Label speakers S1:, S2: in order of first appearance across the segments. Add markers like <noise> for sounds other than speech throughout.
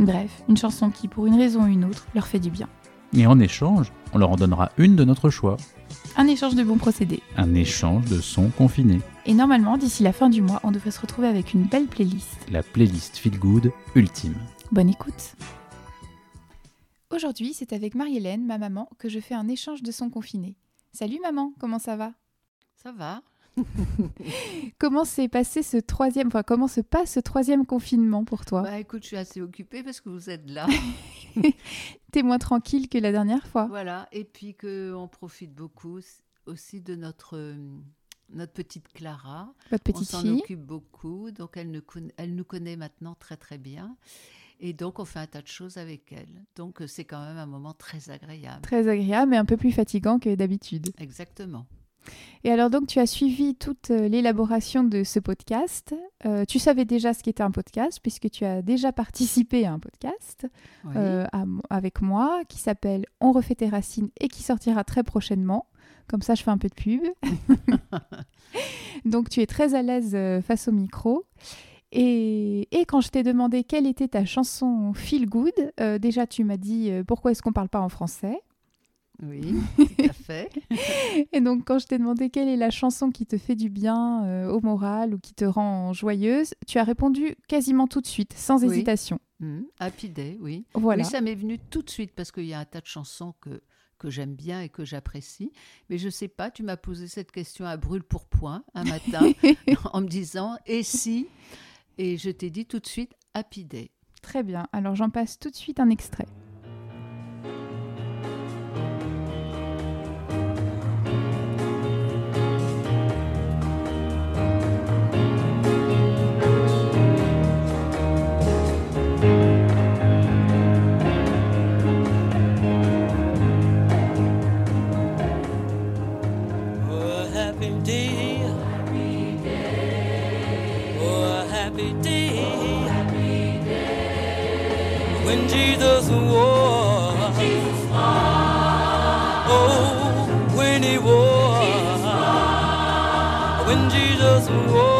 S1: Bref, une chanson qui, pour une raison ou une autre, leur fait du bien.
S2: Et en échange, on leur en donnera une de notre choix.
S1: Un échange de bons procédés.
S2: Un échange de sons confinés.
S1: Et normalement, d'ici la fin du mois, on devrait se retrouver avec une belle playlist.
S2: La playlist Feel Good ultime.
S1: Bonne écoute. Aujourd'hui, c'est avec Marie-Hélène, ma maman, que je fais un échange de sons confinés. Salut maman, comment ça va?
S3: Ça va. <laughs>
S1: comment s'est passé ce troisième, enfin comment se passe ce troisième confinement pour toi?
S3: Bah écoute, je suis assez occupée parce que vous êtes là. <laughs>
S1: T'es moins tranquille que la dernière fois.
S3: Voilà, et puis qu'on profite beaucoup aussi de notre euh, notre petite Clara.
S1: Votre petite
S3: on s'en occupe beaucoup, donc elle, ne elle nous connaît maintenant très très bien. Et donc, on fait un tas de choses avec elle. Donc, c'est quand même un moment très agréable.
S1: Très agréable, mais un peu plus fatigant que d'habitude.
S3: Exactement.
S1: Et alors donc tu as suivi toute euh, l'élaboration de ce podcast. Euh, tu savais déjà ce qu'était un podcast puisque tu as déjà participé à un podcast
S3: oui.
S1: euh, à, avec moi qui s'appelle On refait tes racines et qui sortira très prochainement. Comme ça je fais un peu de pub. <laughs> donc tu es très à l'aise face au micro. Et, et, quand je t'ai demandé quelle était ta chanson Feel Good, euh, déjà tu m'as dit pourquoi est-ce qu'on parle pas en français?
S3: Oui, <laughs> tout à fait.
S1: et donc, quand je t'ai demandé quelle est la chanson qui te fait du bien euh, au moral ou qui te rend joyeuse, tu as répondu quasiment tout de suite, sans
S3: oui.
S1: hésitation.
S3: Mmh. Happy Day, oui.
S1: Voilà.
S3: Oui, ça m'est venu tout de suite parce qu'il y a un tas de chansons que, que j'aime bien et que j'apprécie. Mais je sais pas, tu m'as posé cette question à brûle pour point un matin <laughs> <laughs> en me disant et si? Et je t'ai dit tout de suite Happy Day.
S1: Très bien. Alors, j'en passe tout de suite un extrait.
S4: day. Oh, a happy day. Oh, a happy day. When Jesus was. Oh, when he was. When Jesus
S1: was.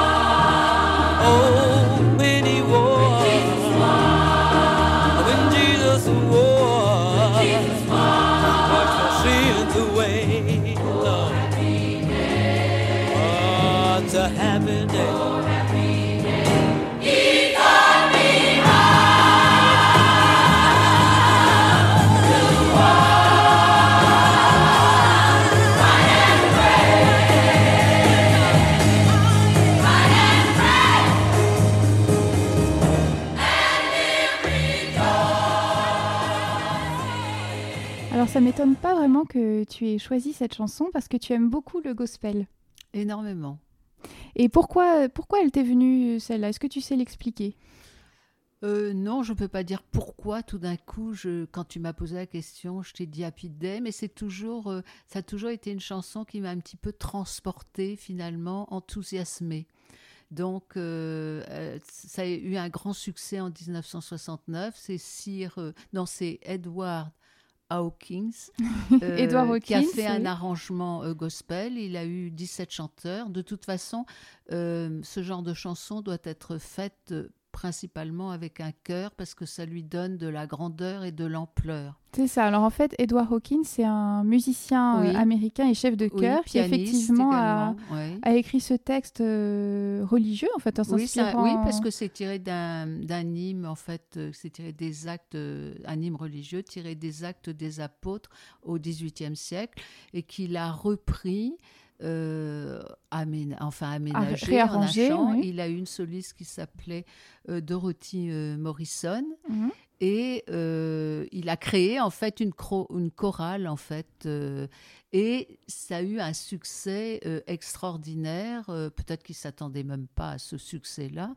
S1: m'étonne pas vraiment que tu aies choisi cette chanson parce que tu aimes beaucoup le gospel.
S3: Énormément.
S1: Et pourquoi, pourquoi elle t'est venue celle-là? Est-ce que tu sais l'expliquer?
S3: Euh, non, je ne peux pas dire pourquoi tout d'un coup, je, quand tu m'as posé la question, je t'ai dit Happy Day, mais c'est toujours, euh, ça a toujours été une chanson qui m'a un petit peu transportée finalement, enthousiasmée. Donc, euh, ça a eu un grand succès en 1969. C'est Sir, non, c'est Edward Hawkins, <laughs> euh,
S1: Edward
S3: qui a
S1: Hawkins,
S3: fait un arrangement euh, gospel. Il a eu 17 chanteurs. De toute façon, euh, ce genre de chanson doit être faite principalement avec un chœur parce que ça lui donne de la grandeur et de l'ampleur.
S1: C'est ça. Alors en fait, Edward Hawkins, c'est un musicien
S3: Oui.
S1: euh, américain et chef de
S3: Oui,
S1: chœur qui effectivement a, écrit ce texte euh, religieux en fait en s'inspirant.
S3: oui, parce que c'est tiré d'un hymne, en fait, euh, c'est tiré des actes, un hymne religieux tiré des actes des apôtres au XVIIIe siècle et qu'il a repris. Euh, amén- enfin aménagé en un
S1: réarrangé,
S3: chant.
S1: oui.
S3: Il a eu une soliste qui s'appelait euh, Dorothy euh, Morrison
S1: Mhm.
S3: et euh, il a créé en fait une, une chorale en fait euh, et ça a eu un succès euh, extraordinaire euh, peut-être qu'il s'attendait même pas à ce succès là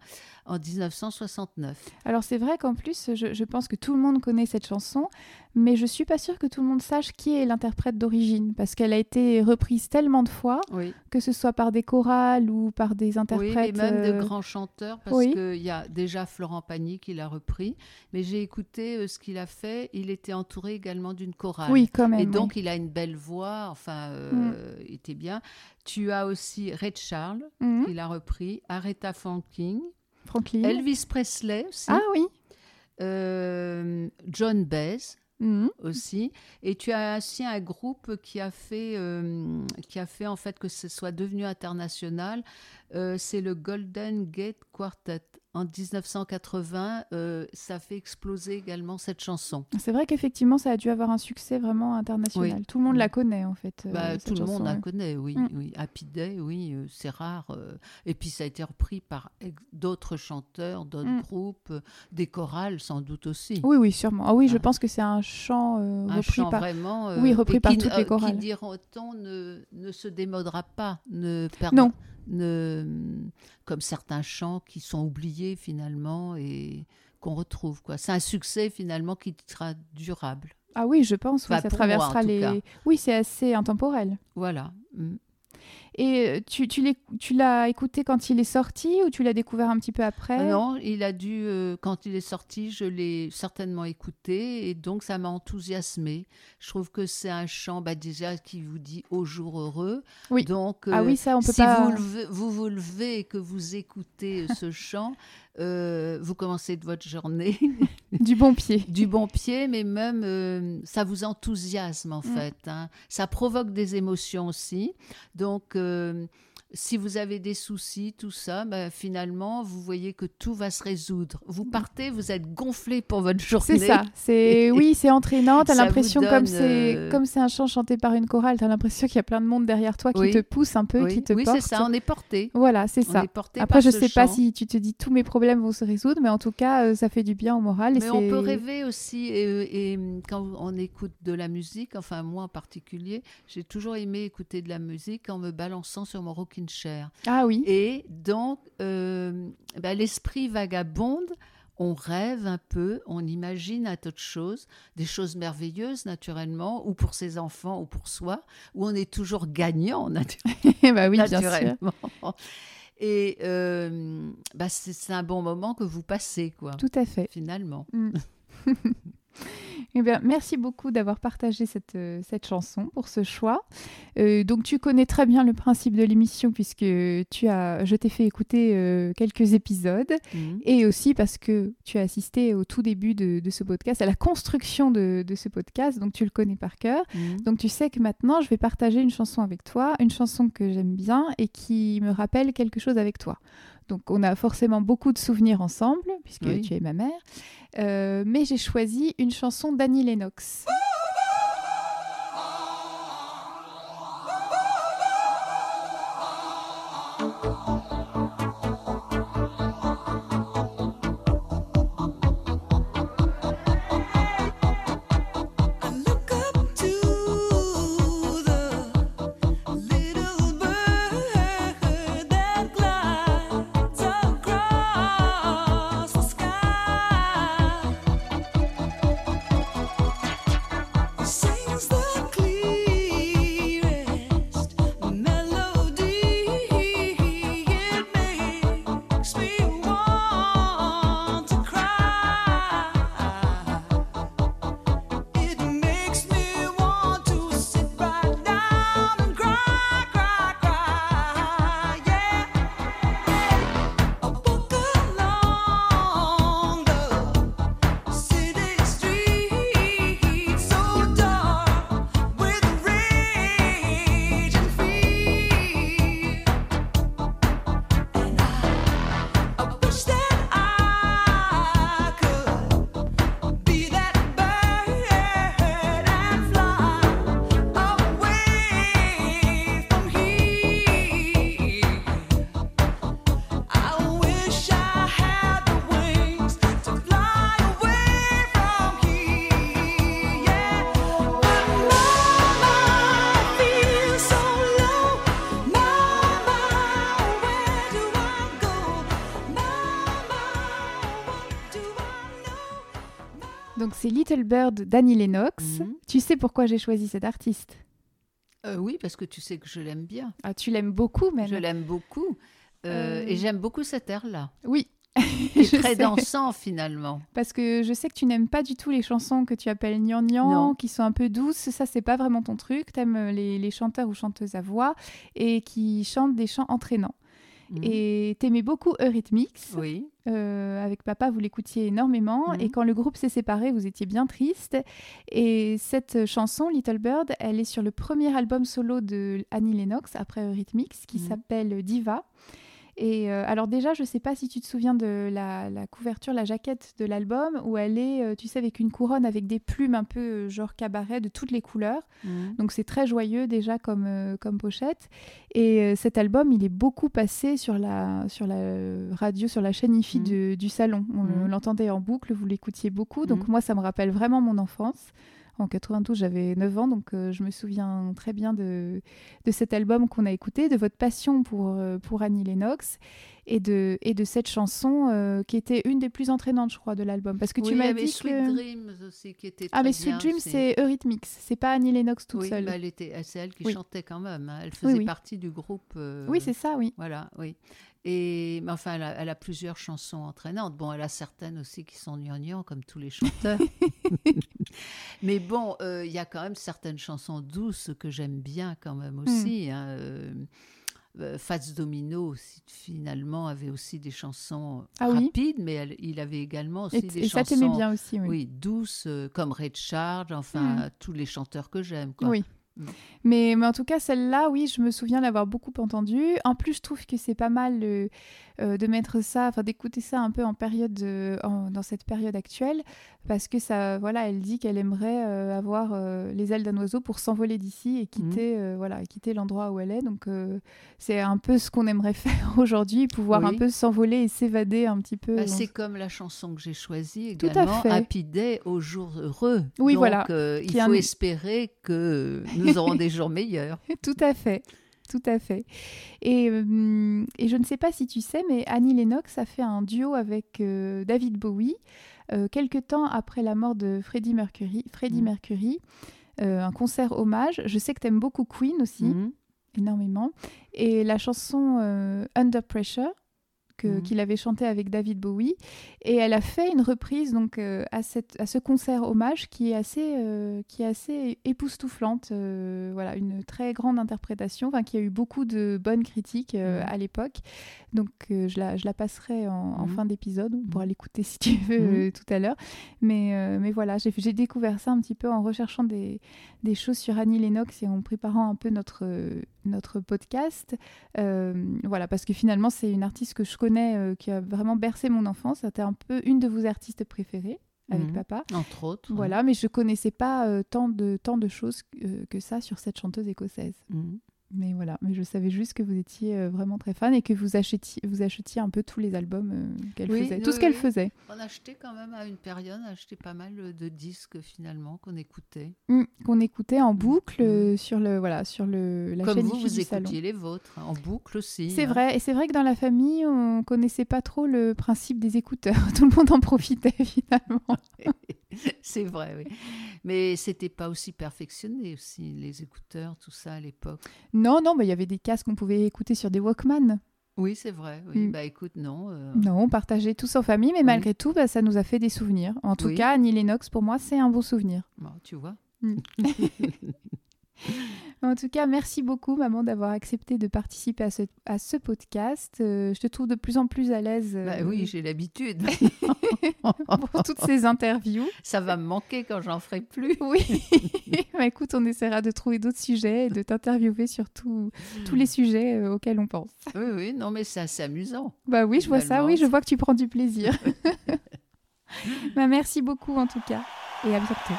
S3: en 1969
S1: Alors c'est vrai qu'en plus, je, je pense que tout le monde connaît cette chanson, mais je suis pas sûre que tout le monde sache qui est l'interprète d'origine, parce qu'elle a été reprise tellement de fois,
S3: oui
S1: que ce soit par des chorales ou par des
S3: oui
S1: interprètes.
S3: mais même de
S1: euh,
S3: grands chanteurs parce
S1: oui.
S3: qu'il y a déjà Florent Pagny qui l'a repris mais j'ai écouté ce qu'il a fait il était entouré également d'une chorale
S1: Oui, quand même.
S3: Et
S1: oui.
S3: donc, il a une belle voix, enfin, euh, il était bien. Tu as aussi Ray Charles,
S1: Mhm.
S3: qui l'a repris, Aretha Franklin,
S1: Franklin.
S3: Elvis Presley aussi,
S1: Ah oui.
S3: euh, John Baez
S1: Mhm.
S3: aussi. Et tu as aussi un groupe qui a fait, euh, qui a fait en fait que ce soit devenu international. Euh, c'est le Golden Gate Quartet. En 1980, euh, ça fait exploser également cette chanson.
S1: C'est vrai qu'effectivement, ça a dû avoir un succès vraiment international.
S3: Oui.
S1: Tout le monde
S3: Mm.
S1: la connaît en fait. euh,
S3: Bah, tout le monde la connaît, oui,
S1: Mm.
S3: oui. Happy Day, oui, c'est rare. et puis ça a été repris par d'autres chanteurs, d'autres
S1: Mm.
S3: groupes, des chorales sans doute aussi.
S1: Oui, oui, sûrement. Ah oui, je
S3: Ah.
S1: pense que c'est un chant euh,
S3: Un
S1: repris
S3: chant
S1: par.
S3: vraiment.
S1: Oui, repris par
S3: qui,
S1: toutes les chorales.
S3: Qui diront-on ne, ne se démodera pas, ne perd-
S1: Non.
S3: Ne, comme certains chants qui sont oubliés finalement et qu'on retrouve. quoi. C'est un succès finalement qui sera durable.
S1: Ah oui, je pense. oui, ça
S3: moi,
S1: traversera les.
S3: cas.
S1: Oui, c'est assez intemporel.
S3: Voilà. Mm.
S1: Et euh, tu, l'as écouté quand il est sorti ou tu l'as découvert un petit peu après?
S3: Ah Non, il a dû, euh, quand il est sorti, je l'ai certainement écouté et donc ça m'a enthousiasmé. Je trouve que c'est un chant bah, déjà qui vous dit au jour heureux.
S1: Oui.
S3: Donc,
S1: Ah
S3: euh,
S1: oui, ça, on peut
S3: si
S1: pas.
S3: vous, levez- vous vous levez et que vous écoutez ce <laughs> chant, euh, vous commencez de votre journée
S1: Du bon pied. <laughs>
S3: du bon pied, mais même euh, ça vous enthousiasme en
S1: Mm.
S3: fait. hein. Ça provoque des émotions aussi. Donc, euh, si vous avez des soucis, tout ça, ben, finalement, vous voyez que tout va se résoudre. Vous partez, vous êtes gonflé pour votre journée.
S1: C'est ça. C'est oui, c'est entraînant. T'as l'impression comme c'est
S3: euh,
S1: comme c'est un chant chanté par une chorale, t'as l'impression qu'il y a plein de monde derrière toi qui
S3: Oui.
S1: te pousse un peu,
S3: Oui,
S1: qui te
S3: oui,
S1: porte.
S3: c'est ça. On est porté.
S1: Voilà, c'est ça.
S3: est porté
S1: Après, je sais pas si tu te dis tous mes problèmes vont se résoudre, mais en tout cas, euh, ça fait du bien au moral. et
S3: Mais on peut rêver aussi, et, et quand on écoute de la musique, enfin moi en particulier, j'ai toujours aimé écouter de la musique en me balançant sur mon rocking chair.
S1: Ah oui.
S3: Et donc, euh, bah, l'esprit vagabonde, on rêve un peu, on imagine un tas de choses, des choses merveilleuses naturellement, ou pour ses enfants, ou pour soi, où on est toujours gagnant <laughs> natu-
S1: bah <laughs> oui, bien sûr.
S3: naturellement. Et euh, bah, c'est c'est un bon moment que vous passez, quoi,
S1: Tout à fait.
S3: finalement.
S1: Mm. <laughs> Eh bien, merci beaucoup d'avoir partagé cette, euh, cette chanson pour ce choix. Euh, donc, tu connais très bien le principe de l'émission puisque tu as, je t'ai fait écouter euh, quelques épisodes
S3: Mhm.
S1: et aussi parce que tu as assisté au tout début de, de ce podcast, à la construction de, de ce podcast, donc tu le connais par cœur.
S3: Mhm.
S1: Donc, tu sais que maintenant, je vais partager une chanson avec toi, une chanson que j'aime bien et qui me rappelle quelque chose avec toi. Donc, on a forcément beaucoup de souvenirs ensemble, puisque
S3: Oui.
S1: tu es ma mère. Euh, mais j'ai choisi une chanson d'Annie Lennox. C'est Little Bird d'Annie Lennox.
S3: Mhm.
S1: Tu sais pourquoi j'ai choisi cet artiste?
S3: Euh, oui, parce que tu sais que je l'aime bien.
S1: ah, Tu l'aimes beaucoup même.
S3: Je l'aime beaucoup. Euh,
S1: Euh,
S3: Et j'aime beaucoup cet air-là.
S1: Oui. <laughs> <laughs>
S3: très
S1: sais.
S3: dansant finalement.
S1: Parce que je sais que tu n'aimes pas du tout les chansons que tu appelles gnangnan, qui sont un peu douces. Ça, c'est pas vraiment ton truc. T'aimes les, les chanteurs ou chanteuses à voix et qui chantent des chants entraînants.
S3: Mhm.
S1: Et t'aimais beaucoup Eurythmics.
S3: Oui.
S1: Euh, avec papa, vous l'écoutiez énormément.
S3: Mhm.
S1: Et quand le groupe s'est séparé, vous étiez bien triste. Et cette chanson, Little Bird, elle est sur le premier album solo de Annie Lennox, après Eurythmics, qui
S3: Mhm.
S1: s'appelle Diva. Et euh, alors déjà, je sais pas si tu te souviens de la, la couverture, la jaquette de l'album, où elle est, euh, tu sais, avec une couronne avec des plumes un peu euh, genre cabaret de toutes les couleurs.
S3: Mhm.
S1: Donc c'est très joyeux déjà comme, euh, comme pochette. Et euh, cet album, il est beaucoup passé sur la, sur la radio, sur la chaîne IFI de- du salon. On
S3: Mhm.
S1: l'entendait en boucle, vous l'écoutiez beaucoup. Donc moi, ça me rappelle vraiment mon enfance. En 92, j'avais 9 ans, donc euh, je me souviens très bien de, cet album qu'on a écouté, de votre passion pour, euh, pour Annie Lennox et de, et de cette chanson euh, qui était une des plus entraînantes, je crois, de l'album. Parce que
S3: Oui,
S1: tu m'as dit
S3: Sweet
S1: que...
S3: Dreams aussi qui était
S1: Ah,
S3: très
S1: mais
S3: bien
S1: Sweet Dream,
S3: aussi.
S1: c'est Eurythmics, c'est pas Annie Lennox toute
S3: oui,
S1: seule.
S3: bah, elle était, c'est elle qui
S1: Oui.
S3: chantait quand même. hein. Elle faisait partie du groupe. euh,
S1: Oui, c'est ça, oui.
S3: Voilà, oui. Et mais enfin, elle a, elle a plusieurs chansons entraînantes. Bon, elle a certaines aussi qui sont gnangnang, comme tous les chanteurs. <laughs> mais bon, euh, il y a quand même certaines chansons douces que j'aime bien quand même
S1: Hmm.
S3: aussi. hein. Euh, euh, Fats Domino aussi, finalement avait aussi des chansons
S1: Ah oui.
S3: rapides, mais elle- il avait également aussi
S1: Et,
S3: des
S1: et ça
S3: chansons
S1: t'aimait bien aussi, oui.
S3: oui, douces, euh, comme Red Charge, enfin, tous les chanteurs que j'aime.
S1: Oui.
S3: Mm.
S1: Mais, mais en tout cas, celle-là, oui, je me souviens l'avoir beaucoup entendue. En plus, je trouve que c'est pas mal euh, euh, de mettre ça, enfin d'écouter ça un peu en période, euh, en- dans cette période actuelle, parce que ça, voilà, elle dit qu'elle aimerait euh, avoir euh, les ailes d'un oiseau pour s'envoler d'ici et quitter, euh, voilà, quitter l'endroit où elle est. Donc, c'est un peu ce qu'on aimerait <laughs> faire aujourd'hui, pouvoir
S3: Oui.
S1: un peu s'envoler et s'évader un petit peu.
S3: Bah, c'est comme la chanson que j'ai choisie
S1: Tout à
S3: également,
S1: fait.
S3: Happy Day aux jours heureux.
S1: Oui,
S3: Donc,
S1: voilà.
S3: il faut
S1: un-
S3: espérer que nous aurons des <laughs> jours meilleurs. <laughs>
S1: Tout à fait. Tout à fait. Et, et je ne sais pas si tu sais, mais Annie Lennox a fait un duo avec David Bowie euh, quelque temps après la mort de Freddie Mercury. Freddie
S3: Mm.
S1: Mercury, euh, un concert hommage. Je sais que tu aimes beaucoup Queen aussi,
S3: Mhm.
S1: énormément. Et la chanson euh, Under Pressure
S3: Mhm.
S1: qu'il avait chanté avec David Bowie. Et elle a fait une reprise donc euh, à, cette, à ce concert hommage qui est assez, euh, qui est assez époustouflante. euh, voilà, une très grande interprétation, qui a eu beaucoup de bonnes critiques
S3: Mhm.
S1: à l'époque. Donc je, la, je la passerai en, en
S3: Mhm.
S1: fin d'épisode. On pourra l'écouter si tu veux tout à l'heure. Mais, mais voilà, j'ai découvert ça un petit peu en recherchant des, des choses sur Annie Lennox et en préparant un peu notre, notre podcast. Euh, voilà, parce que finalement, c'est une artiste que je connais, euh, qui a vraiment bercé mon enfance. C'était un peu une de vos artistes préférées avec
S3: Mhm.
S1: papa.
S3: Entre autres.
S1: Voilà, mais je connaissais pas euh, tant, de, tant de choses que ça sur cette chanteuse écossaise.
S3: Mhm.
S1: Mais voilà, mais je savais juste que vous étiez euh, vraiment très fan et que vous achetiez, vous achetiez un peu tous les albums euh, qu'elle
S3: Oui,
S1: faisait,
S3: oui,
S1: tout ce qu'elle faisait.
S3: On achetait quand même à une période, on achetait pas mal de disques finalement qu'on écoutait.
S1: Mm, qu'on écoutait en boucle
S3: Mm.
S1: euh, sur le voilà sur le la
S3: Comme
S1: chaîne
S3: vous, vous
S1: salon.
S3: écoutiez les vôtres, en boucle aussi.
S1: C'est
S3: hein.
S1: vrai, et c'est vrai que dans la famille, on connaissait pas trop le principe des écouteurs. <laughs> Tout le monde en profitait <laughs> finalement. <laughs> <laughs>
S3: C'est vrai, oui. Mais c'était pas aussi perfectionné aussi, les écouteurs, tout ça à l'époque.
S1: Non, non, bah, il y avait des casques qu'on pouvait écouter sur des Walkman.
S3: Oui, c'est vrai. Oui.
S1: Mm.
S3: Bah écoute, non. euh,
S1: Non, on partageait tous en famille, mais
S3: Oui.
S1: malgré tout, bah, ça nous a fait des souvenirs. En tout
S3: Oui.
S1: cas, Annie Lennox, pour moi, c'est un beau souvenir.
S3: bon, tu vois. <laughs> <laughs>
S1: En tout cas, merci beaucoup, maman, d'avoir accepté de participer à ce, à ce podcast. Euh, je te trouve de plus en plus à l'aise euh,
S3: Bah oui, j'ai l'habitude. <laughs>
S1: pour toutes ces interviews.
S3: Ça va me manquer quand j'en ferai plus.
S1: Oui, <laughs> Bah, écoute, on essaiera de trouver d'autres sujets et de t'interviewer sur tout- tous les sujets euh, auxquels on pense.
S3: Oui, oui, non, mais c'est assez amusant.
S1: Bah oui, je vois ça, oui, je
S3: c'est-
S1: vois que tu prends du plaisir. <laughs> bah, merci beaucoup en tout cas et à bientôt.